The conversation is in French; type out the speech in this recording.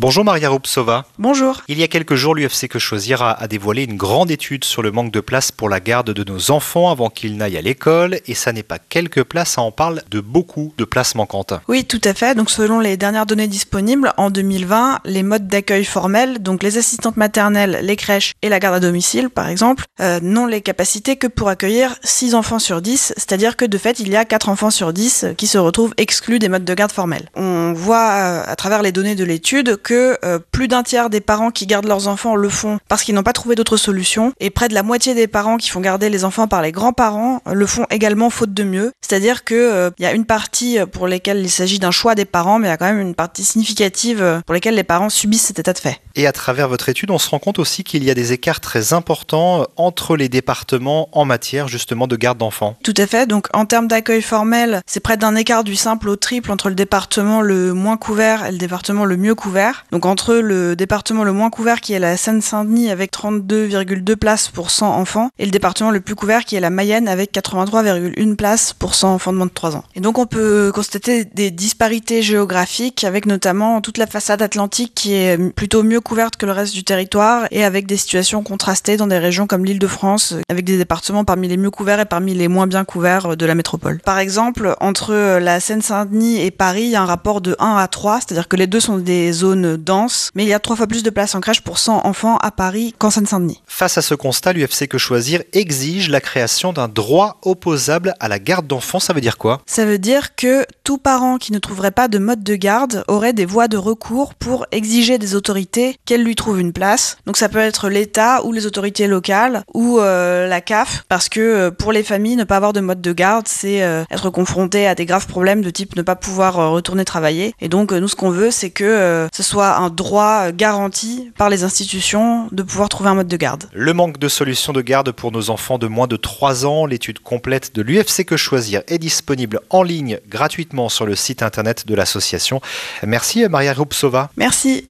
Bonjour Maria Rupsova. Bonjour. Il y a quelques jours, l'UFC Que Choisir a, a dévoilé une grande étude sur le manque de place pour la garde de nos enfants avant qu'ils n'aillent à l'école. Et ça n'est pas quelques places, ça en parle de beaucoup de places manquantes. Oui, tout à fait. Donc, selon les dernières données disponibles, en 2020, les modes d'accueil formels, donc les assistantes maternelles, les crèches et la garde à domicile, par exemple, euh, n'ont les capacités que pour accueillir 6 enfants sur 10. C'est-à-dire que de fait, il y a 4 enfants sur 10 qui se retrouvent exclus des modes de garde formels. On voit euh, à travers les données de l'étude que euh, plus d'un tiers des parents qui gardent leurs enfants le font parce qu'ils n'ont pas trouvé d'autre solution, et près de la moitié des parents qui font garder les enfants par les grands-parents le font également faute de mieux. C'est-à-dire que euh, il y a une partie pour lesquelles il s'agit d'un choix des parents, mais il y a quand même une partie significative pour lesquelles les parents subissent cet état de fait. Et à travers votre étude, on se rend compte aussi qu'il y a des écarts très importants entre les départements en matière justement de garde d'enfants. Tout à fait. Donc en termes d'accueil formel, c'est près d'un écart du simple au triple entre le département le moins couvert et le département le mieux couvert. Donc entre le département le moins couvert qui est la Seine-Saint-Denis avec 32,2 places pour 100 enfants et le département le plus couvert qui est la Mayenne avec 83,1 places pour 100 enfants de moins de 3 ans. Et donc on peut constater des disparités géographiques avec notamment toute la façade atlantique qui est plutôt mieux couverte que le reste du territoire et avec des situations contrastées dans des régions comme l'Île-de-France avec des départements parmi les mieux couverts et parmi les moins bien couverts de la métropole. Par exemple, entre la Seine-Saint-Denis et Paris, il y a un rapport de 1 à 3, c'est-à-dire que les deux sont des zones denses, mais il y a trois fois plus de places en crèche pour 100 enfants à Paris qu'en Seine-Saint-Denis. Face à ce constat, l'UFC Que Choisir exige la création d'un droit opposable à la garde d'enfants. Ça veut dire quoi? Ça veut dire que tout parent qui ne trouverait pas de mode de garde aurait des voies de recours pour exiger des autorités qu'elles lui trouvent une place. Donc ça peut être l'État ou les autorités locales ou euh, la CAF, parce que euh, pour les familles, ne pas avoir de mode de garde, c'est euh, être confronté à des graves problèmes de type ne pas pouvoir retourner travailler. Et donc nous, ce qu'on veut, c'est que ce soit un droit garanti par les institutions de pouvoir trouver un mode de garde. Le manque de solutions de garde pour nos enfants de moins de 3 ans, l'étude complète de l'UFC Que Choisir est disponible en ligne sur le site internet de l'association. Merci Maria Rupsova. Merci.